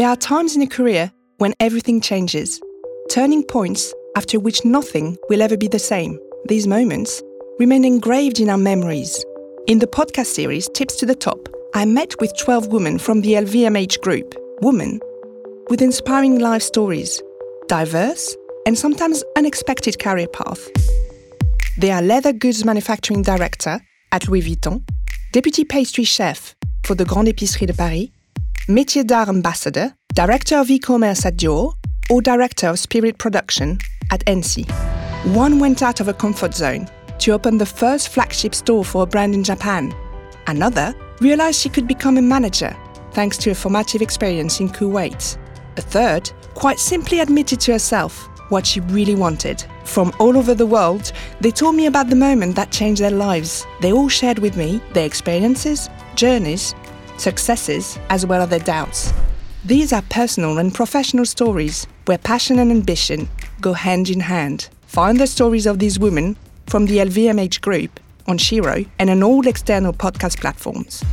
There are times in a career when everything changes, turning points after which nothing will ever be the same. These moments remain engraved in our memories. In the podcast series Tips to the Top, I met with 12 women from the LVMH group, women with inspiring life stories, diverse and sometimes unexpected career path. They are leather goods manufacturing director at Louis Vuitton, deputy pastry chef for the Grande Épicerie de Paris, métier d'art ambassador, director of e-commerce at Dior, or director of spirit production at Hennessy. One went out of a comfort zone to open the first flagship store for a brand in Japan. Another realized she could become a manager thanks to a formative experience in Kuwait. A third quite simply admitted to herself what she really wanted. From all over the world, they told me about the moment that changed their lives. They all shared with me their experiences, journeys, successes, as well as their doubts. These are personal and professional stories where passion and ambition go hand in hand. Find the stories of these women from the LVMH group on Shiro and on all external podcast platforms.